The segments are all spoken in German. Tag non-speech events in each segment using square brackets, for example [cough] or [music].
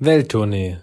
Welttournee,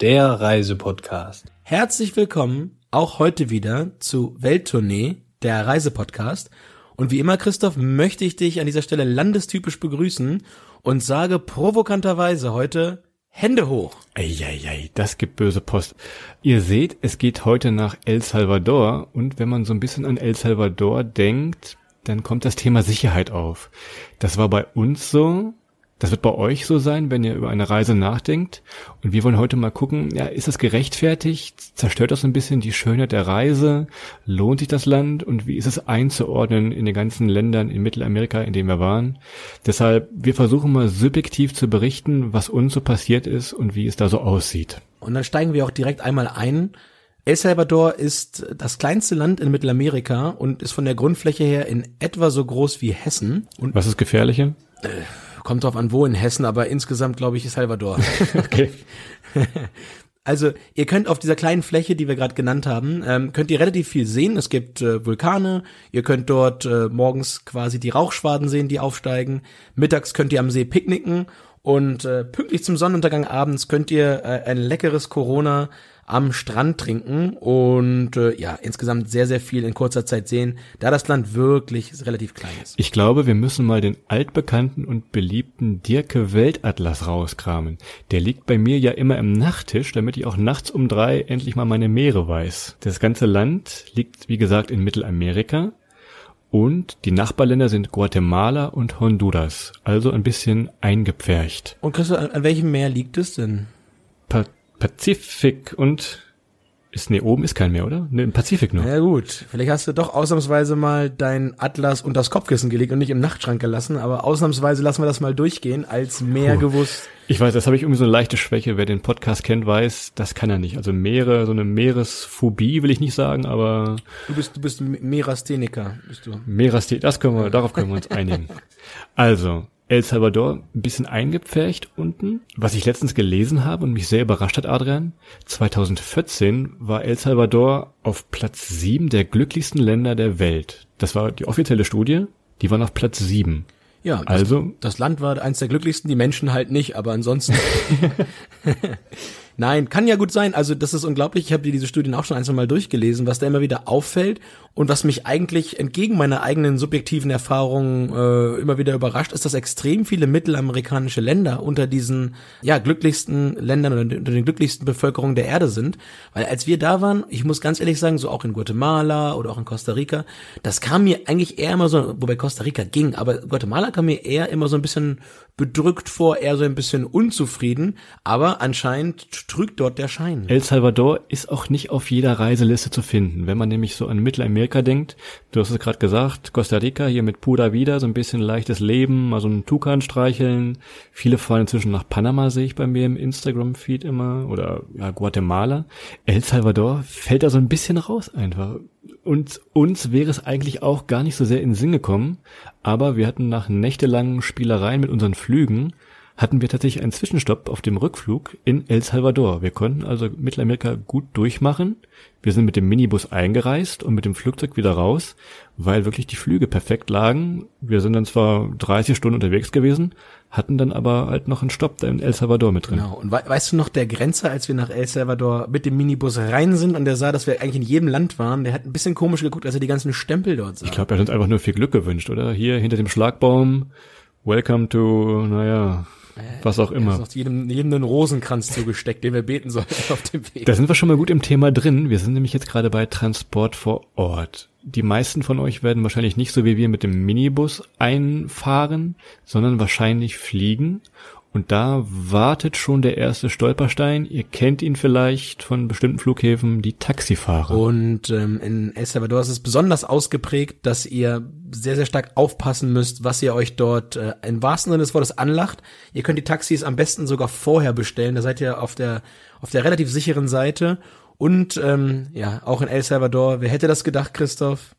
der Reisepodcast. Herzlich willkommen auch heute wieder zu Welttournee, der Reisepodcast. Und wie immer, Christoph, möchte ich dich an dieser Stelle landestypisch begrüßen und sage provokanterweise heute Hände hoch. Eieiei, das gibt böse Post. Ihr seht, es geht heute nach El Salvador und wenn man so ein bisschen an El Salvador denkt, dann kommt das Thema Sicherheit auf. Das war bei uns so, das wird bei euch so sein, wenn ihr über eine Reise nachdenkt. Und wir wollen heute mal gucken, ja, ist es gerechtfertigt? Zerstört das ein bisschen die Schönheit der Reise? Lohnt sich das Land? Und wie ist es einzuordnen in den ganzen Ländern in Mittelamerika, in denen wir waren? Deshalb, wir versuchen mal subjektiv zu berichten, was uns so passiert ist und wie es da so aussieht. Und dann steigen wir auch direkt einmal ein. El Salvador ist das kleinste Land in Mittelamerika und ist von der Grundfläche her in etwa so groß wie Hessen. Und Was ist gefährlicher? Kommt drauf an, wo in Hessen, aber insgesamt glaube ich ist Salvador. [laughs] Okay. [laughs] Also ihr könnt auf dieser kleinen Fläche, die wir gerade genannt haben, ähm, könnt ihr relativ viel sehen. Es gibt äh, Vulkane, ihr könnt dort äh, morgens quasi die Rauchschwaden sehen, die aufsteigen. Mittags könnt ihr am See picknicken und äh, pünktlich zum Sonnenuntergang abends könnt ihr äh, ein leckeres Corona am Strand trinken und äh, ja, insgesamt sehr, sehr viel in kurzer Zeit sehen, da das Land wirklich relativ klein ist. Ich glaube, wir müssen mal den altbekannten und beliebten Dirke Weltatlas rauskramen. Der liegt bei mir ja immer im Nachttisch, damit ich auch nachts um drei endlich mal meine Meere weiß. Das ganze Land liegt, wie gesagt, in Mittelamerika. Und die Nachbarländer sind Guatemala und Honduras, also ein bisschen eingepfercht. Und Christoph, an, an welchem Meer liegt es denn? Pa Pazifik und ist nee, oben ist kein Meer, oder? Ne, im Pazifik nur. Na gut, vielleicht hast du doch ausnahmsweise mal dein Atlas unter das Kopfkissen gelegt und nicht im Nachtschrank gelassen, aber ausnahmsweise lassen wir das mal durchgehen, als mehr Puh. gewusst. Ich weiß, das habe ich irgendwie so eine leichte Schwäche. Wer den Podcast kennt, weiß, das kann er nicht. Also Meere, so eine Meeresphobie will ich nicht sagen, aber Du bist, du bist Merastheniker, bist du. Meerasthet, das können wir, darauf können wir uns einigen. [laughs] Also, El Salvador, ein bisschen eingepfercht unten. Was ich letztens gelesen habe und mich sehr überrascht hat, Adrian, 2014 war El Salvador auf Platz sieben der glücklichsten Länder der Welt. Das war die offizielle Studie, die waren auf Platz sieben. Ja, das, Also- das Land war eins der glücklichsten, die Menschen halt nicht, aber ansonsten. [laughs] [laughs] Nein, kann ja gut sein. Also das ist unglaublich. Ich habe dir diese Studien auch schon ein, zwei Mal durchgelesen, was da immer wieder auffällt und was mich eigentlich entgegen meiner eigenen subjektiven Erfahrungen äh, immer wieder überrascht, ist, dass extrem viele mittelamerikanische Länder unter diesen ja glücklichsten Ländern oder unter den glücklichsten Bevölkerungen der Erde sind. Weil als wir da waren, ich muss ganz ehrlich sagen, so auch in Guatemala oder auch in Costa Rica, das kam mir eigentlich eher immer so, wobei Costa Rica ging, aber Guatemala kam mir eher immer so ein bisschen bedrückt vor, eher so ein bisschen unzufrieden, aber anscheinend trügt dort der Schein. El Salvador ist auch nicht auf jeder Reiseliste zu finden. Wenn man nämlich so an Mittelamerika denkt, du hast es gerade gesagt, Costa Rica hier mit Pura Vida, so ein bisschen leichtes Leben, mal so einen Tukan streicheln. Viele fahren inzwischen nach Panama, sehe ich bei mir im Instagram-Feed immer, oder ja, Guatemala. El Salvador fällt da so ein bisschen raus einfach. Und uns wäre es eigentlich auch gar nicht so sehr in den Sinn gekommen, aber wir hatten nach nächtelangen Spielereien mit unseren Flügen hatten wir tatsächlich einen Zwischenstopp auf dem Rückflug in El Salvador. Wir konnten also Mittelamerika gut durchmachen. Wir sind mit dem Minibus eingereist und mit dem Flugzeug wieder raus, weil wirklich die Flüge perfekt lagen. Wir sind dann zwar 30 Stunden unterwegs gewesen, hatten dann aber halt noch einen Stopp da in El Salvador mit drin. Genau. Und we weißt du noch, der Grenzer, als wir nach El Salvador mit dem Minibus rein sind und der sah, dass wir eigentlich in jedem Land waren, der hat ein bisschen komisch geguckt, als er die ganzen Stempel dort sah. Ich glaube, er hat uns einfach nur viel Glück gewünscht, oder? Hier hinter dem Schlagbaum, welcome to, naja, was auch Er immer. noch jedem, jedem einen Rosenkranz zugesteckt, den wir beten sollten [laughs] auf dem Weg. Da sind wir schon mal gut im Thema drin. Wir sind nämlich jetzt gerade bei Transport vor Ort. Die meisten von euch werden wahrscheinlich nicht so wie wir mit dem Minibus einfahren, sondern wahrscheinlich fliegen. Und da wartet schon der erste Stolperstein. Ihr kennt ihn vielleicht von bestimmten Flughäfen, die Taxifahrer. Und ähm, in El Salvador ist es besonders ausgeprägt, dass ihr sehr, sehr stark aufpassen müsst, was ihr euch dort äh, im wahrsten Sinne des Wortes anlacht. Ihr könnt die Taxis am besten sogar vorher bestellen. Da seid ihr auf der, auf der relativ sicheren Seite. Und ähm, ja, auch in El Salvador, wer hätte das gedacht, Christoph?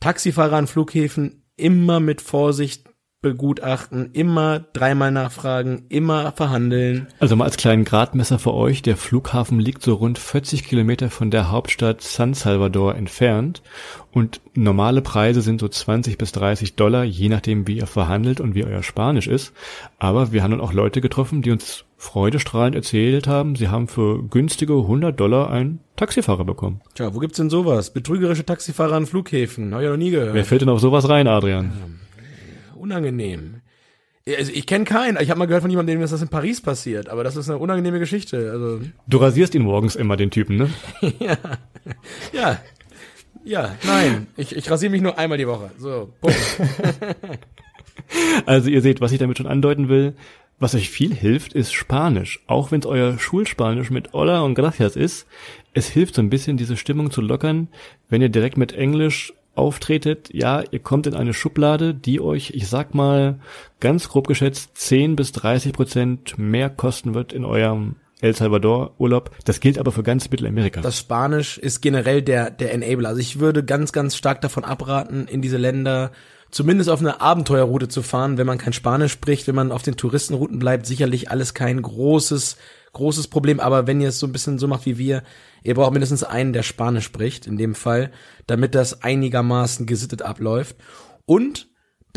Taxifahrer an Flughäfen immer mit Vorsicht begutachten, immer dreimal nachfragen, immer verhandeln. Also mal als kleinen Gradmesser für euch, der Flughafen liegt so rund 40 Kilometer von der Hauptstadt San Salvador entfernt und normale Preise sind so 20 bis 30 Dollar, je nachdem wie ihr verhandelt und wie euer Spanisch ist. Aber wir haben dann auch Leute getroffen, die uns freudestrahlend erzählt haben, sie haben für günstige 100 Dollar einen Taxifahrer bekommen. Tja, wo gibt's denn sowas? Betrügerische Taxifahrer an Flughäfen, hab ich noch nie gehört. Wer fällt denn auf sowas rein, Adrian? Unangenehm. Also ich kenne keinen. Ich habe mal gehört von jemandem, dass das in Paris passiert, aber das ist eine unangenehme Geschichte. Also Du rasierst ihn morgens immer, den Typen, ne? [laughs] ja, ja, nein, ich, ich rasiere mich nur einmal die Woche. So, Punkt. [laughs] Also ihr seht, was ich damit schon andeuten will. Was euch viel hilft, ist Spanisch. Auch wenn es euer Schulspanisch mit Hola und Gracias ist. Es hilft so ein bisschen, diese Stimmung zu lockern, wenn ihr direkt mit Englisch auftretet. Ja, ihr kommt in eine Schublade, die euch, ich sag mal, ganz grob geschätzt 10 bis 30 Prozent mehr kosten wird in eurem El Salvador Urlaub. Das gilt aber für ganz Mittelamerika. Das Spanisch ist generell der, der Enabler. Also ich würde ganz, ganz stark davon abraten, in diese Länder zumindest auf eine Abenteuerroute zu fahren, wenn man kein Spanisch spricht, wenn man auf den Touristenrouten bleibt, sicherlich alles kein großes, großes Problem. Aber wenn ihr es so ein bisschen so macht wie wir, ihr braucht mindestens einen, der Spanisch spricht, in dem Fall, damit das einigermaßen gesittet abläuft. Und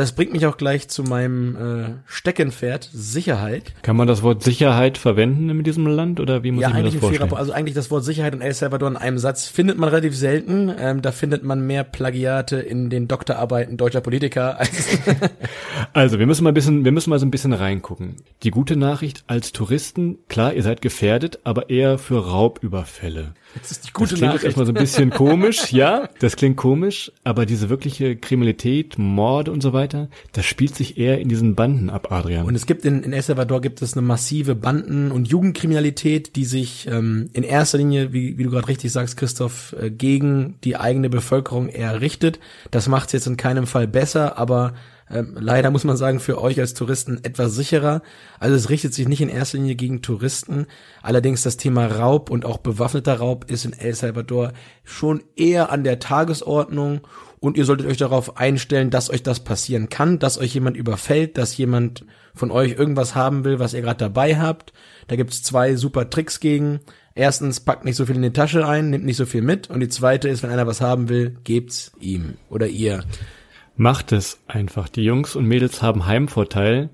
das bringt mich auch gleich zu meinem äh, Steckenpferd, Sicherheit. Kann man das Wort Sicherheit verwenden in diesem Land oder wie muss Ja, ich mir eigentlich das fairer vorstellen? Punkt. Also eigentlich das Wort Sicherheit in El Salvador in einem Satz findet man relativ selten. Ähm, da findet man mehr Plagiate in den Doktorarbeiten deutscher Politiker als [laughs] Also, wir müssen mal ein bisschen, wir müssen mal so ein bisschen reingucken. Die gute Nachricht als Touristen, klar, ihr seid gefährdet, aber eher für Raubüberfälle. Das ist die Das gute klingt jetzt Nachricht. erstmal so ein bisschen komisch, [laughs] ja, das klingt komisch, aber diese wirkliche Kriminalität, Morde und so weiter, das spielt sich eher in diesen Banden ab, Adrian. Und es gibt in, in El Salvador gibt es eine massive Banden- und Jugendkriminalität, die sich ähm, in erster Linie, wie, wie du gerade richtig sagst, Christoph, äh, gegen die eigene Bevölkerung eher richtet. Das macht es jetzt in keinem Fall besser, aber ähm, leider muss man sagen, für euch als Touristen etwas sicherer. Also es richtet sich nicht in erster Linie gegen Touristen. Allerdings das Thema Raub und auch bewaffneter Raub ist in El Salvador schon eher an der Tagesordnung und ihr solltet euch darauf einstellen, dass euch das passieren kann, dass euch jemand überfällt, dass jemand von euch irgendwas haben will, was ihr gerade dabei habt. Da gibt's zwei super Tricks gegen. Erstens, packt nicht so viel in die Tasche ein, nimmt nicht so viel mit. Und die zweite ist, wenn einer was haben will, gebt's ihm oder ihr. Macht es einfach. Die Jungs und Mädels haben Heimvorteil.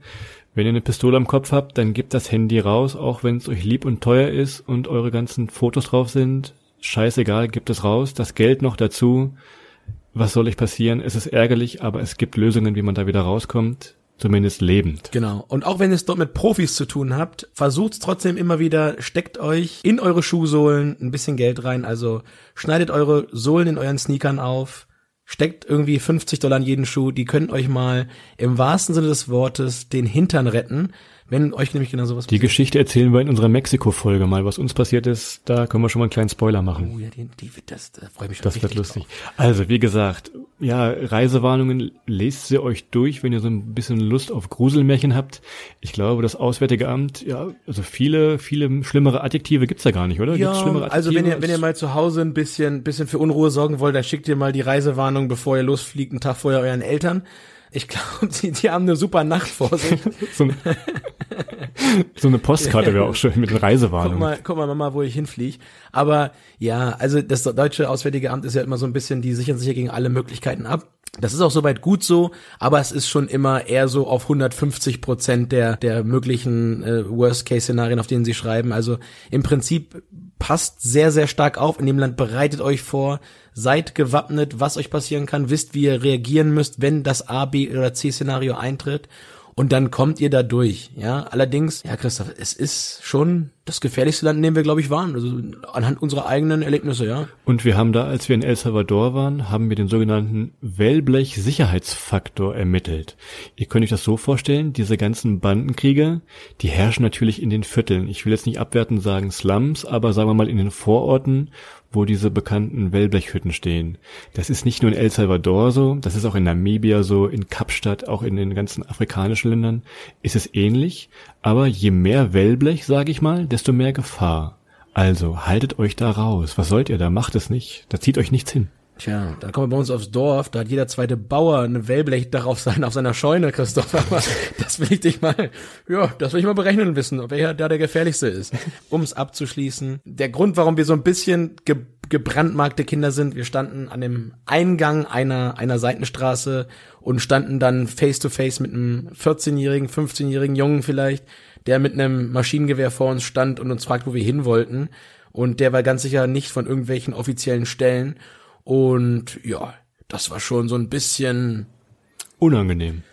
Wenn ihr eine Pistole am Kopf habt, dann gebt das Handy raus, auch wenn es euch lieb und teuer ist und eure ganzen Fotos drauf sind. Scheißegal, gebt es raus. Das Geld noch dazu. Was soll euch passieren? Es ist ärgerlich, aber es gibt Lösungen, wie man da wieder rauskommt. Zumindest lebend. Genau. Und auch wenn ihr es dort mit Profis zu tun habt, versucht's trotzdem immer wieder, steckt euch in eure Schuhsohlen ein bisschen Geld rein. Also schneidet eure Sohlen in euren Sneakern auf, steckt irgendwie 50 Dollar in jeden Schuh. Die können euch mal im wahrsten Sinne des Wortes den Hintern retten, wenn euch nämlich genau sowas Die Geschichte erzählen wir in unserer Mexiko-Folge mal. Was uns passiert ist, da können wir schon mal einen kleinen Spoiler machen. Oh ja, die, die, das, da freue ich mich schon Das wird lustig. drauf. Also, wie gesagt, ja, Reisewarnungen, lest sie euch durch, wenn ihr so ein bisschen Lust auf Gruselmärchen habt. Ich glaube, das Auswärtige Amt, ja, also viele, viele schlimmere Adjektive gibt's da gar nicht, oder? Ja, Gibt's schlimmere also wenn ihr, wenn ihr mal zu Hause ein bisschen, bisschen für Unruhe sorgen wollt, dann schickt ihr mal die Reisewarnung, bevor ihr losfliegt, einen Tag vorher euren Eltern. Ich glaube, [laughs] die, die haben eine super Nacht vor sich. [laughs] so, eine- so eine Postkarte wäre auch schön mit Guck Reisewarnung. mal, guck mal, Mama, wo ich hinfliege. Aber ja, also das deutsche Auswärtige Amt ist ja immer so ein bisschen, die sichern sich ja gegen alle Möglichkeiten ab. Das ist auch soweit gut so, aber es ist schon immer eher so auf 150 Prozent der, der möglichen äh, Worst-Case-Szenarien, auf denen sie schreiben. Also im Prinzip passt sehr, sehr stark auf in dem Land, bereitet euch vor, seid gewappnet, was euch passieren kann, wisst, wie ihr reagieren müsst, wenn das A, B oder C-Szenario eintritt. und dann kommt ihr da durch. Ja, allerdings, ja, Christoph, es ist schon das gefährlichste Land, in dem wir, glaube ich, waren. Also anhand unserer eigenen Erlebnisse, ja. Und wir haben da, als wir in El Salvador waren, haben wir den sogenannten Wellblech-Sicherheitsfaktor ermittelt. Ihr könnt euch das so vorstellen, diese ganzen Bandenkriege, die herrschen natürlich in den Vierteln. Ich will jetzt nicht abwertend sagen Slums, aber sagen wir mal in den Vororten, wo diese bekannten Wellblechhütten stehen. Das ist nicht nur in El Salvador so, das ist auch in Namibia so, in Kapstadt, auch in den ganzen afrikanischen Ländern ist es ähnlich, aber je mehr Wellblech, sage ich mal, desto mehr Gefahr. Also haltet euch da raus. Was sollt ihr da? Macht es nicht. Da zieht euch nichts hin. Tja, da kommen wir bei uns aufs Dorf, da hat jeder zweite Bauer eine Wellblech darauf sein, auf seiner Scheune, Christoph. [laughs] Aber das will ich dich mal, ja, das will ich mal berechnen wissen, ob wer da der gefährlichste ist. Um es abzuschließen, der Grund, warum wir so ein bisschen ge gebrandmarkte Kinder sind, wir standen an dem Eingang einer, einer Seitenstraße und standen dann face to face mit einem 14-jährigen, 15-jährigen Jungen vielleicht, der mit einem Maschinengewehr vor uns stand und uns fragt, wo wir hin wollten. Und der war ganz sicher nicht von irgendwelchen offiziellen Stellen. Und ja, das war schon so ein bisschen unangenehm.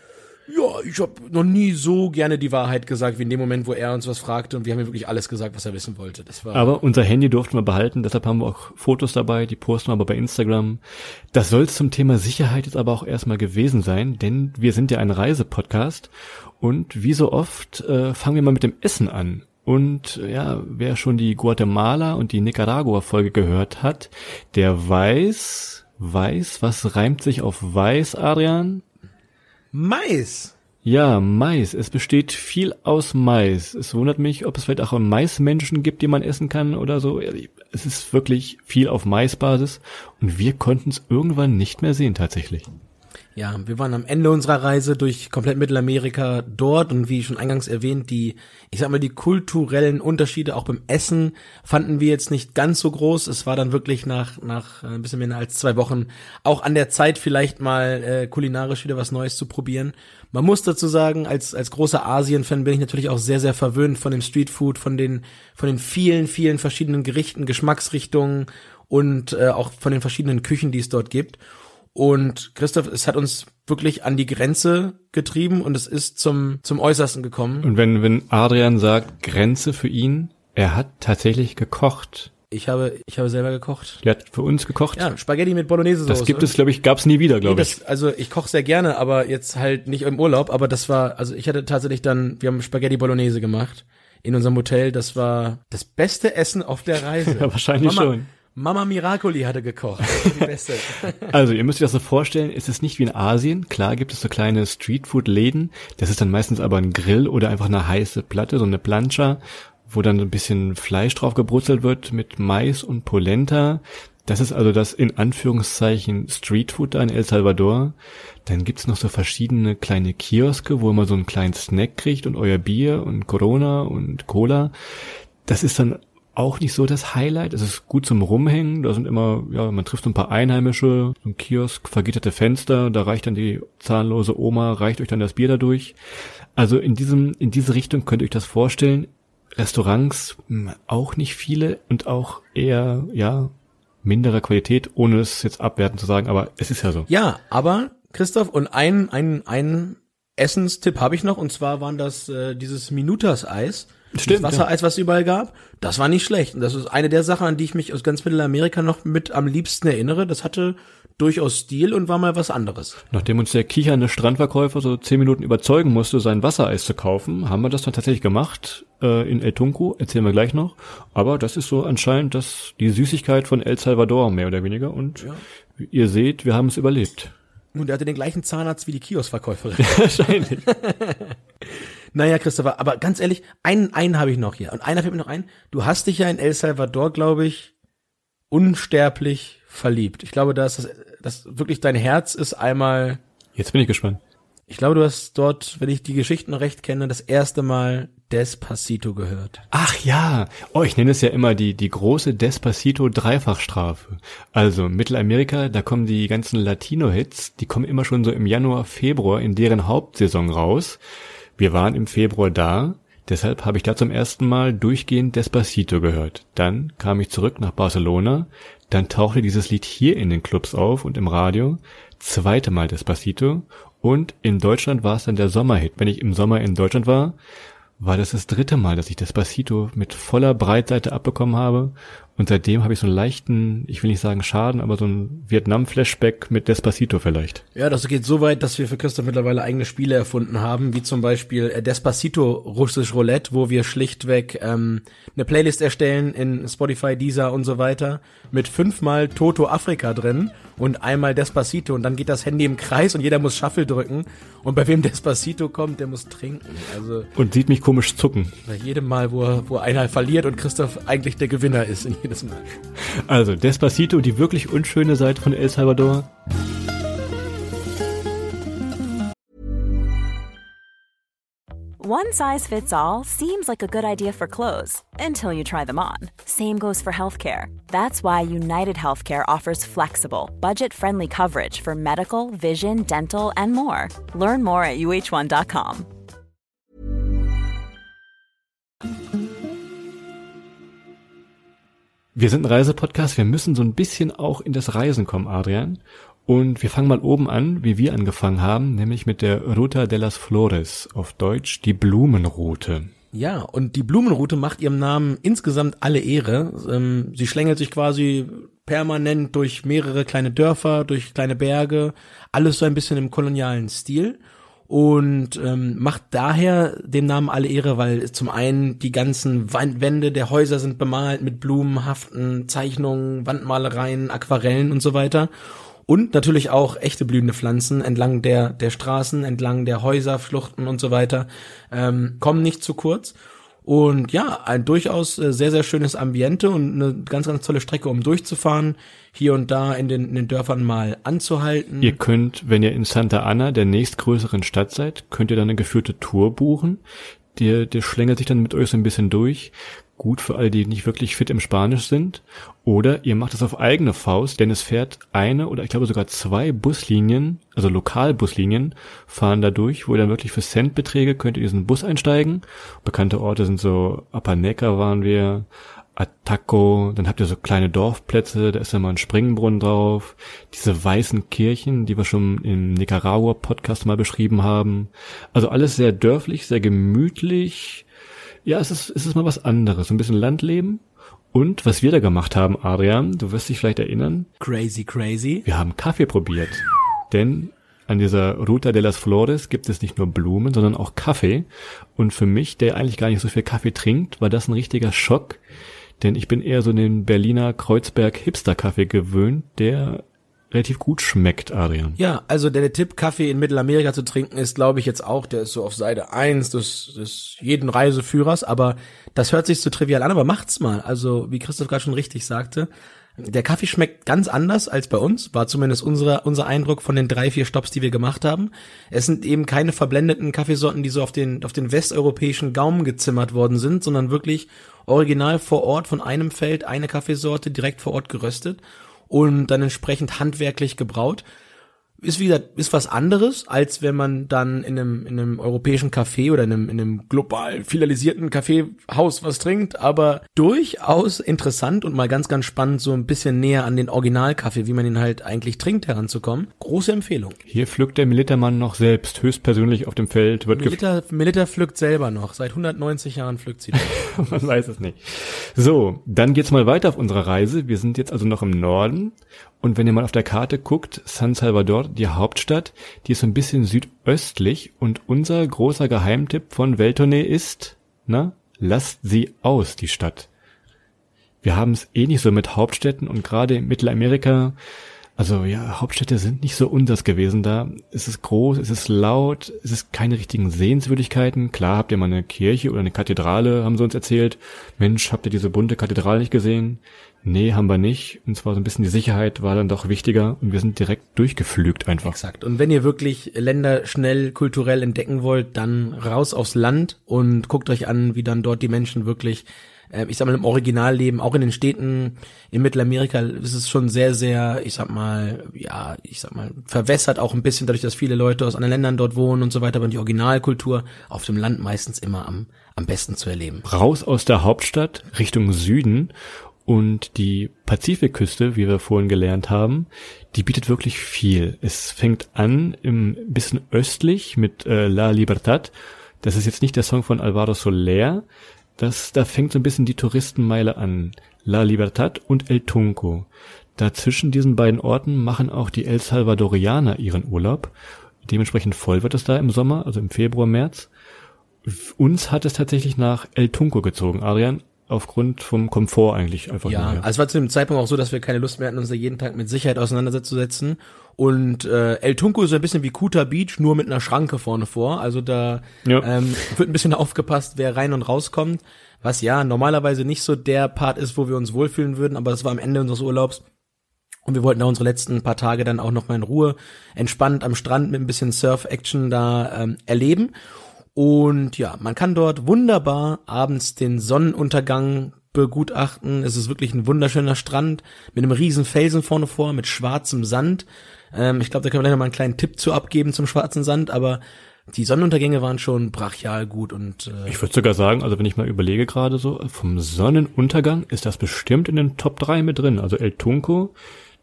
Ja, ich habe noch nie so gerne die Wahrheit gesagt wie in dem Moment, wo er uns was fragte und wir haben ihm wirklich alles gesagt, was er wissen wollte. Das war aber unser Handy durften wir behalten, deshalb haben wir auch Fotos dabei, die posten wir aber bei Instagram. Das soll zum Thema Sicherheit jetzt aber auch erstmal gewesen sein, denn wir sind ja ein Reisepodcast und wie so oft äh, fangen wir mal mit dem Essen an. Und ja, wer schon die Guatemala und die Nicaragua-Folge gehört hat, der weiß, weiß, was reimt sich auf weiß, Adrian? Mais. Ja, Mais. Es besteht viel aus Mais. Es wundert mich, ob es vielleicht auch Maismenschen gibt, die man essen kann oder so. Es ist wirklich viel auf Maisbasis und wir konnten es irgendwann nicht mehr sehen tatsächlich. Ja, wir waren am Ende unserer Reise durch komplett Mittelamerika dort und wie schon eingangs erwähnt, die, ich sag mal, die kulturellen Unterschiede auch beim Essen fanden wir jetzt nicht ganz so groß. Es war dann wirklich nach, nach ein bisschen mehr als zwei Wochen auch an der Zeit vielleicht mal äh, kulinarisch wieder was Neues zu probieren. Man muss dazu sagen, als, als großer Asien-Fan bin ich natürlich auch sehr, sehr verwöhnt von dem Streetfood, von den, von den vielen, vielen verschiedenen Gerichten, Geschmacksrichtungen und äh, auch von den verschiedenen Küchen, die es dort gibt. Und Christoph, es hat uns wirklich an die Grenze getrieben und es ist zum, zum Äußersten gekommen. Und wenn, wenn Adrian sagt Grenze für ihn, er hat tatsächlich gekocht. Ich habe, ich habe selber gekocht. Er hat für uns gekocht. Ja, Spaghetti mit Bolognese Das gibt es, glaube ich, gab's nie wieder, glaube nee, ich. also ich koche sehr gerne, aber jetzt halt nicht im Urlaub. Aber das war, also ich hatte tatsächlich dann, wir haben Spaghetti Bolognese gemacht in unserem Hotel. Das war das beste Essen auf der Reise. [laughs] ja, wahrscheinlich Mama, schon. Mama Miracoli hatte gekocht. [laughs] Die beste. also ihr müsst euch das so vorstellen, es ist nicht wie in Asien. Klar gibt es so kleine Streetfood-Läden. Das ist dann meistens aber ein Grill oder einfach eine heiße Platte, so eine Plancha, wo dann ein bisschen Fleisch drauf gebrutzelt wird mit Mais und Polenta. Das ist also das in Anführungszeichen Streetfood da in El Salvador. Dann gibt's noch so verschiedene kleine Kioske, wo man so einen kleinen Snack kriegt und euer Bier und Corona und Cola. Das ist dann auch nicht so das Highlight. Es ist gut zum Rumhängen. Da sind immer, ja, man trifft ein paar Einheimische, so ein Kiosk, vergitterte Fenster. Da reicht dann die zahnlose Oma, reicht euch dann das Bier dadurch. Also in diesem, in diese Richtung könnt ihr euch das vorstellen. Restaurants hm, auch nicht viele und auch eher, ja, mindere Qualität, ohne es jetzt abwerten zu sagen, aber es ist ja so. Ja, aber Christoph, und ein, ein, ein Essenstipp habe ich noch, und zwar waren das äh, dieses Minutas-Eis. Stimmt, das Wassereis, was es überall gab, das war nicht schlecht. Und das ist eine der Sachen, an die ich mich aus ganz Mittelamerika noch mit am liebsten erinnere. Das hatte durchaus Stil und war mal was anderes. Nachdem uns der kichernde Strandverkäufer so zehn Minuten überzeugen musste, sein Wassereis zu kaufen, haben wir das dann tatsächlich gemacht äh, in El Tunco, erzählen wir gleich noch. Aber das ist so anscheinend das die Süßigkeit von El Salvador, mehr oder weniger. Und ja. ihr seht, wir haben es überlebt. Und er hatte den gleichen Zahnarzt wie die Kioskverkäuferin. [laughs] Wahrscheinlich. [laughs] Naja, Christopher, aber ganz ehrlich, einen, einen habe ich noch hier. Und einer fällt mir noch ein. Du hast dich ja in El Salvador, glaube ich, unsterblich verliebt. Ich glaube, dass das, das wirklich dein Herz ist einmal. Jetzt bin ich gespannt. Ich glaube, du hast dort, wenn ich die Geschichten recht kenne, das erste Mal Despacito gehört. Ach ja, oh, ich nenne es ja immer die, die große Despacito Dreifachstrafe. Also Mittelamerika, da kommen die ganzen Latino-Hits, die kommen immer schon so im Januar, Februar in deren Hauptsaison raus. Wir waren im Februar da, deshalb habe ich da zum ersten Mal durchgehend Despacito gehört. Dann kam ich zurück nach Barcelona, dann tauchte dieses Lied hier in den Clubs auf und im Radio, zweite Mal Despacito Und in Deutschland war es dann der Sommerhit. Wenn ich im Sommer in Deutschland war, war das das dritte Mal, dass ich Despacito mit voller Breitseite abbekommen habe. Und seitdem habe ich so einen leichten, ich will nicht sagen Schaden, aber so ein Vietnam-Flashback mit Despacito vielleicht. Ja, das geht so weit, dass wir für Christoph mittlerweile eigene Spiele erfunden haben, wie zum Beispiel äh, Despacito Russisch Roulette, wo wir schlichtweg ähm, eine Playlist erstellen in Spotify, Deezer und so weiter mit fünfmal Toto Afrika drin und einmal Despacito und dann geht das Handy im Kreis und jeder muss Shuffle drücken und bei wem [laughs] Despacito kommt, der muss trinken. Also Und sieht mich komisch zucken. bei jedem Mal, wo, wo einer verliert und Christoph eigentlich der Gewinner ist jedes Mal. Also Despacito, die wirklich unschöne Seite von El Salvador. One size fits all seems like a good idea for clothes until you try them on. Same goes for healthcare. That's why United Healthcare offers flexible, budget friendly coverage for medical, vision, dental, and more. Learn more at uh1.com. Wir sind ein Reisepodcast, wir müssen so ein bisschen auch in das Reisen kommen, Adrian. Und wir fangen mal oben an, wie wir angefangen haben, nämlich mit der Ruta de las Flores, auf Deutsch die Blumenroute. Ja, und die Blumenroute macht ihrem Namen insgesamt alle Ehre. Ähm, sie schlängelt sich quasi permanent durch mehrere kleine Dörfer, durch kleine Berge, alles so ein bisschen im kolonialen Stil und ähm, macht daher dem Namen alle Ehre, weil zum einen die ganzen Wände der Häuser sind bemalt mit blumenhaften Zeichnungen, Wandmalereien, Aquarellen und so weiter. Und natürlich auch echte blühende Pflanzen entlang der, der Straßen, entlang der Häuser, Schluchten und so weiter, ähm, kommen nicht zu kurz. Und ja, ein durchaus äh, sehr, sehr schönes Ambiente und eine ganz, ganz tolle Strecke, um durchzufahren, hier und da in den, in den Dörfern mal anzuhalten. Ihr könnt, wenn ihr in Santa Ana, der nächstgrößeren Stadt seid, könnt ihr dann eine geführte Tour buchen. Der, der schlängelt sich dann mit euch so ein bisschen durch. Gut für alle, die nicht wirklich fit im Spanisch sind. Oder ihr macht es auf eigene Faust, denn es fährt eine oder ich glaube sogar zwei Buslinien, also Lokalbuslinien, fahren da durch, wo ihr dann wirklich für Centbeträge könnt ihr diesen Bus einsteigen. Bekannte Orte sind so Apaneca waren wir, Ataco, dann habt ihr so kleine Dorfplätze, da ist ja mal ein Springbrunnen drauf, diese weißen Kirchen, die wir schon im Nicaragua-Podcast mal beschrieben haben. Also alles sehr dörflich, sehr gemütlich. Ja, es ist, es ist mal was anderes, ein bisschen Landleben. Und was wir da gemacht haben, Adrian, du wirst dich vielleicht erinnern, Crazy, crazy. wir haben Kaffee probiert. Denn an dieser Ruta de las Flores gibt es nicht nur Blumen, sondern auch Kaffee. Und für mich, der eigentlich gar nicht so viel Kaffee trinkt, war das ein richtiger Schock. Denn ich bin eher so den Berliner Kreuzberg Hipster Kaffee gewöhnt, der relativ gut schmeckt, Adrian. Ja, also der, der Tipp, Kaffee in Mittelamerika zu trinken, ist, glaube ich, jetzt auch, der ist so auf Seite eins des, des jeden Reiseführers, aber das hört sich so trivial an, aber macht's mal. Also, wie Christoph gerade schon richtig sagte, der Kaffee schmeckt ganz anders als bei uns, war zumindest unser, unser Eindruck von den drei, vier Stops, die wir gemacht haben. Es sind eben keine verblendeten Kaffeesorten, die so auf den, auf den westeuropäischen Gaumen gezimmert worden sind, sondern wirklich original vor Ort von einem Feld eine Kaffeesorte direkt vor Ort geröstet und dann entsprechend handwerklich gebraut. Ist wieder, ist was anderes, als wenn man dann in einem, in einem europäischen Café oder in einem, in einem global filialisierten Kaffeehaus was trinkt, aber durchaus interessant und mal ganz, ganz spannend, so ein bisschen näher an den Originalkaffee, wie man ihn halt eigentlich trinkt, heranzukommen. Große Empfehlung. Hier pflückt der Militermann noch selbst, höchstpersönlich auf dem Feld, wird Melitta, Melitta pflückt selber noch. Seit 190 Jahren pflückt sie. das. [laughs] Man weiß es nicht. So, dann geht's mal weiter auf unserer Reise. Wir sind jetzt also noch im Norden. Und wenn ihr mal auf der Karte guckt, San Salvador, die Hauptstadt, die ist so ein bisschen südöstlich. Und unser großer Geheimtipp von Weltournee ist, na, lasst sie aus, die Stadt. Wir haben es eh nicht so mit Hauptstädten und gerade in Mittelamerika, also ja, Hauptstädte sind nicht so unseres gewesen da. Es ist groß, es ist laut, es ist keine richtigen Sehenswürdigkeiten. Klar habt ihr mal eine Kirche oder eine Kathedrale, haben sie uns erzählt. Mensch, habt ihr diese bunte Kathedrale nicht gesehen? Nee, haben wir nicht. Und zwar so ein bisschen die Sicherheit war dann doch wichtiger und wir sind direkt durchgeflügt einfach. Exakt. Und wenn ihr wirklich Länder schnell kulturell entdecken wollt, dann raus aufs Land und guckt euch an, wie dann dort die Menschen wirklich, äh, ich sag mal, im Original leben. Auch in den Städten in Mittelamerika ist es schon sehr, sehr, ich sag mal, ja, ich sag mal, verwässert auch ein bisschen dadurch, dass viele Leute aus anderen Ländern dort wohnen und so weiter. Aber die Originalkultur auf dem Land meistens immer am, am besten zu erleben. Raus aus der Hauptstadt Richtung Süden Und die Pazifikküste, wie wir vorhin gelernt haben, die bietet wirklich viel. Es fängt an im bisschen östlich mit äh, La Libertad. Das ist jetzt nicht der Song von Alvaro Soler. Das, da fängt so ein bisschen die Touristenmeile an. La Libertad und El Tunco. Dazwischen diesen beiden Orten machen auch die El Salvadorianer ihren Urlaub. Dementsprechend voll wird es da im Sommer, also im Februar, März. Uns hat es tatsächlich nach El Tunco gezogen, Adrian aufgrund vom Komfort eigentlich einfach Ja, nur. also es war zu dem Zeitpunkt auch so, dass wir keine Lust mehr hatten, uns da jeden Tag mit Sicherheit auseinanderzusetzen. Und äh, El Tunco ist so ein bisschen wie Kuta Beach, nur mit einer Schranke vorne vor. Also da Ja. ähm, wird ein bisschen [laughs] aufgepasst, wer rein und rauskommt. Was ja normalerweise nicht so der Part ist, wo wir uns wohlfühlen würden, aber das war am Ende unseres Urlaubs. Und wir wollten da unsere letzten paar Tage dann auch noch mal in Ruhe, entspannt am Strand mit ein bisschen Surf-Action da ähm, erleben. Und ja, man kann dort wunderbar abends den Sonnenuntergang begutachten. Es ist wirklich ein wunderschöner Strand mit einem riesen Felsen vorne vor, mit schwarzem Sand. Ähm, ich glaube, da können wir gleich mal einen kleinen Tipp zu abgeben zum schwarzen Sand, aber die Sonnenuntergänge waren schon brachial gut und äh, Ich würde sogar sagen, also wenn ich mal überlege gerade so, vom Sonnenuntergang ist das bestimmt in den Top 3 mit drin. Also El Tunco,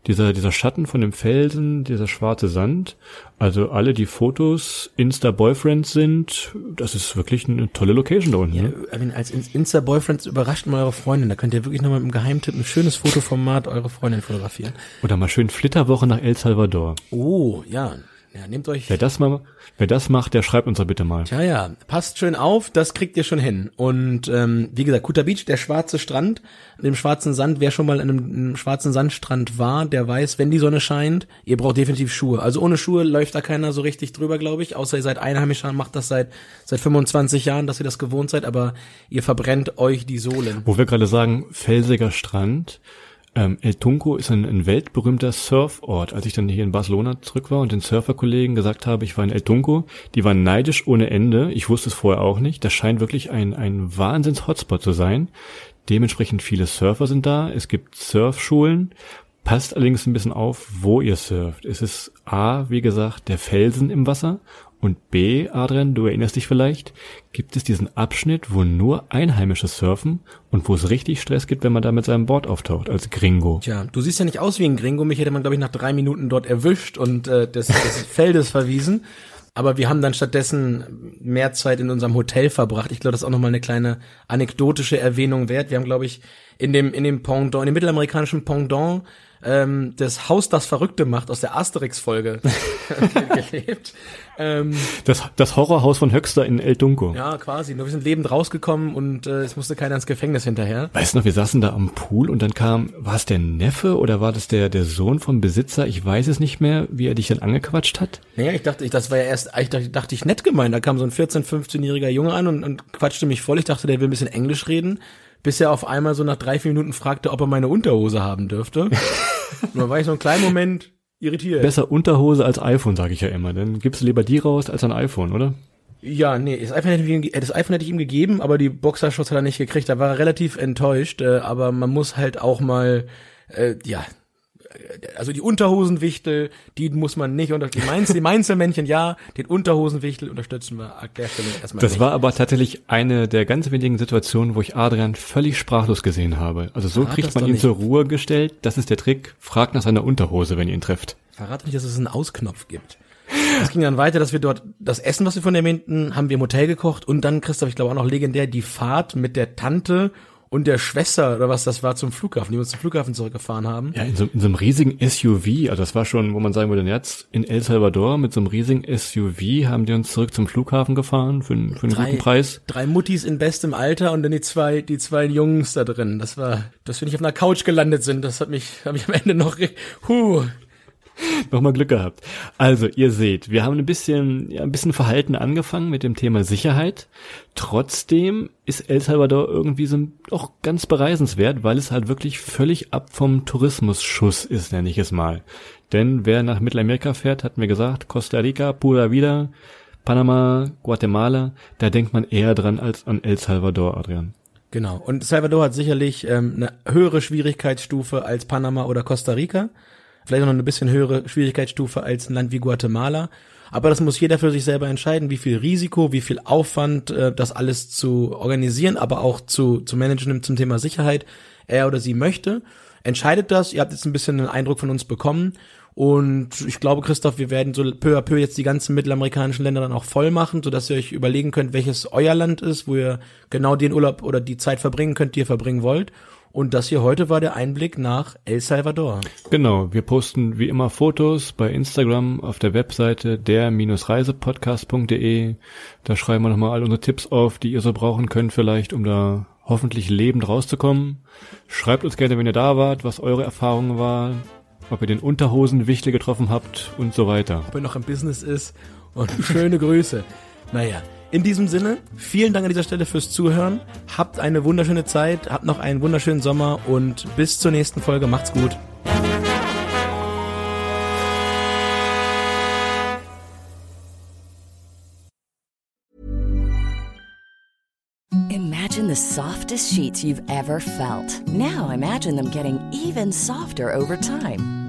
dieser, dieser Schatten von dem Felsen, dieser schwarze Sand. Also alle, die Fotos Insta-Boyfriends sind, das ist wirklich eine tolle Location da unten. Ja, Ne? als In- Insta-Boyfriends überrascht mal eure Freundin, da könnt ihr wirklich nochmal mit einem Geheimtipp ein schönes Fotoformat eure Freundin fotografieren. Oder mal schön Flitterwoche nach El Salvador. Oh, ja. Ja, nehmt euch. Wer das mal, wer das macht, der schreibt uns doch bitte mal. Ja, ja, passt schön auf, das kriegt ihr schon hin. Und ähm, wie gesagt, Kuta Beach, der schwarze Strand, in dem schwarzen Sand, wer schon mal an einem, einem schwarzen Sandstrand war, der weiß, wenn die Sonne scheint, ihr braucht definitiv Schuhe. Also ohne Schuhe läuft da keiner so richtig drüber, glaube ich, außer ihr seid Einheimischer und macht das seit seit 25 Jahren, dass ihr das gewohnt seid, aber ihr verbrennt euch die Sohlen. Wo wir gerade sagen, felsiger Strand. Ähm, El Tunco ist ein, ein weltberühmter Surfort. Als ich dann hier in Barcelona zurück war und den Surferkollegen gesagt habe, ich war in El Tunco, die waren neidisch ohne Ende. Ich wusste es vorher auch nicht. Das scheint wirklich ein, ein Wahnsinns-Hotspot zu sein. Dementsprechend viele Surfer sind da. Es gibt Surfschulen. Passt allerdings ein bisschen auf, wo ihr surft. Es ist A, wie gesagt, der Felsen im Wasser und B, Adrian, du erinnerst dich vielleicht, gibt es diesen Abschnitt, wo nur Einheimische surfen und wo es richtig Stress gibt, wenn man da mit seinem Board auftaucht, als Gringo. Tja, du siehst ja nicht aus wie ein Gringo. Mich hätte man, glaube ich, nach drei Minuten dort erwischt und äh, des, des [laughs] Feldes verwiesen. Aber wir haben dann stattdessen mehr Zeit in unserem Hotel verbracht. Ich glaube, das ist auch nochmal eine kleine anekdotische Erwähnung wert. Wir haben, glaube ich, in dem, in dem Pendant, in dem mittelamerikanischen Pendant ähm, das Haus, das Verrückte macht, aus der Asterix-Folge [laughs] gelebt. Ähm, Das, das Horrorhaus von Höxter in El Tunco. ja, quasi. Nur wir sind lebend rausgekommen und äh, es musste keiner ins Gefängnis hinterher. Weißt du noch, wir saßen da am Pool und dann kam, war es der Neffe oder war das der, der Sohn vom Besitzer? Ich weiß es nicht mehr, wie er dich dann angequatscht hat. Naja, ich dachte, ich, das war ja erst, ich dachte, dachte ich nett gemeint. Da kam so ein 14-, 15-jähriger Junge an und, und quatschte mich voll. Ich dachte, der will ein bisschen Englisch reden, bis er auf einmal so nach drei, vier Minuten fragte, ob er meine Unterhose haben dürfte. [laughs] und dann war ich so einen kleinen Moment irritiert. Besser Unterhose als iPhone, sage ich ja immer. Dann gibst du lieber die raus als ein iPhone, oder? Ja, nee, das iPhone, hätte ich ihm, das iPhone hätte ich ihm gegeben, aber die Boxershorts hat er nicht gekriegt. Da war er relativ enttäuscht. Äh, aber man muss halt auch mal, äh, ja, also die Unterhosenwichtel, die muss man nicht unter die, Mainz, die Mainzelmännchen, ja, den Unterhosenwichtel unterstützen wir an der Stelle erstmal Das nicht. war aber tatsächlich eine der ganz wenigen Situationen, wo ich Adrian völlig sprachlos gesehen habe. Also so Verrat kriegt man ihn nicht. zur Ruhe gestellt. Das ist der Trick. Fragt nach seiner Unterhose, wenn ihr ihn trefft. Verrate nicht, dass es einen Ausknopf gibt. Es ging dann weiter, dass wir dort das Essen, was wir von erwähnten, haben wir im Hotel gekocht und dann, Christoph, ich glaube auch noch legendär, die Fahrt mit der Tante und der Schwester oder was das war zum Flughafen, die uns zum Flughafen zurückgefahren haben. Ja, in so, in so einem riesigen SUV, also das war schon, wo man sagen würde, jetzt in El Salvador mit so einem riesigen SUV haben die uns zurück zum Flughafen gefahren für, einen- für einen guten Preis. drei Muttis in bestem Alter und dann die zwei, die zwei Jungs da drin. Das war, dass wir nicht auf einer Couch gelandet sind, das hat mich, habe ich am Ende noch, huh. [laughs] Nochmal Glück gehabt. Also, ihr seht, wir haben ein bisschen, ja, ein bisschen verhalten angefangen mit dem Thema Sicherheit. Trotzdem ist El Salvador irgendwie so auch ganz bereisenswert, weil es halt wirklich völlig ab vom Tourismusschuss ist, nenne ich es mal. Denn wer nach Mittelamerika fährt, hatten wir gesagt, Costa Rica, Pura Vida, Panama, Guatemala, da denkt man eher dran als an El Salvador, Adrian. Genau. Und Salvador hat sicherlich ähm, eine höhere Schwierigkeitsstufe als Panama oder Costa Rica. Vielleicht auch noch eine bisschen höhere Schwierigkeitsstufe als ein Land wie Guatemala. Aber das muss jeder für sich selber entscheiden, wie viel Risiko, wie viel Aufwand, äh, das alles zu organisieren, aber auch zu, zu managen zum Thema Sicherheit er oder sie möchte. Entscheidet das. Ihr habt jetzt ein bisschen einen Eindruck von uns bekommen. Und ich glaube, Christoph, wir werden so peu à peu jetzt die ganzen mittelamerikanischen Länder dann auch voll machen, sodass ihr euch überlegen könnt, welches euer Land ist, wo ihr genau den Urlaub oder die Zeit verbringen könnt, die ihr verbringen wollt. Und das hier heute war der Einblick nach El Salvador. Genau, wir posten wie immer Fotos bei Instagram auf der Webseite der-reisepodcast.de. Da schreiben wir nochmal all unsere Tipps auf, die ihr so brauchen könnt vielleicht, um da hoffentlich lebend rauszukommen. Schreibt uns gerne, wenn ihr da wart, was eure Erfahrungen waren, ob ihr den Unterhosenwichtel getroffen habt und so weiter. Ob er noch im Business ist. Und schöne Grüße. Naja, in diesem Sinne, vielen Dank an dieser Stelle fürs Zuhören. Habt eine wunderschöne Zeit, habt noch einen wunderschönen Sommer und bis zur nächsten Folge. Macht's gut. Imagine the softest sheets you've ever felt. Now imagine them getting even softer over time.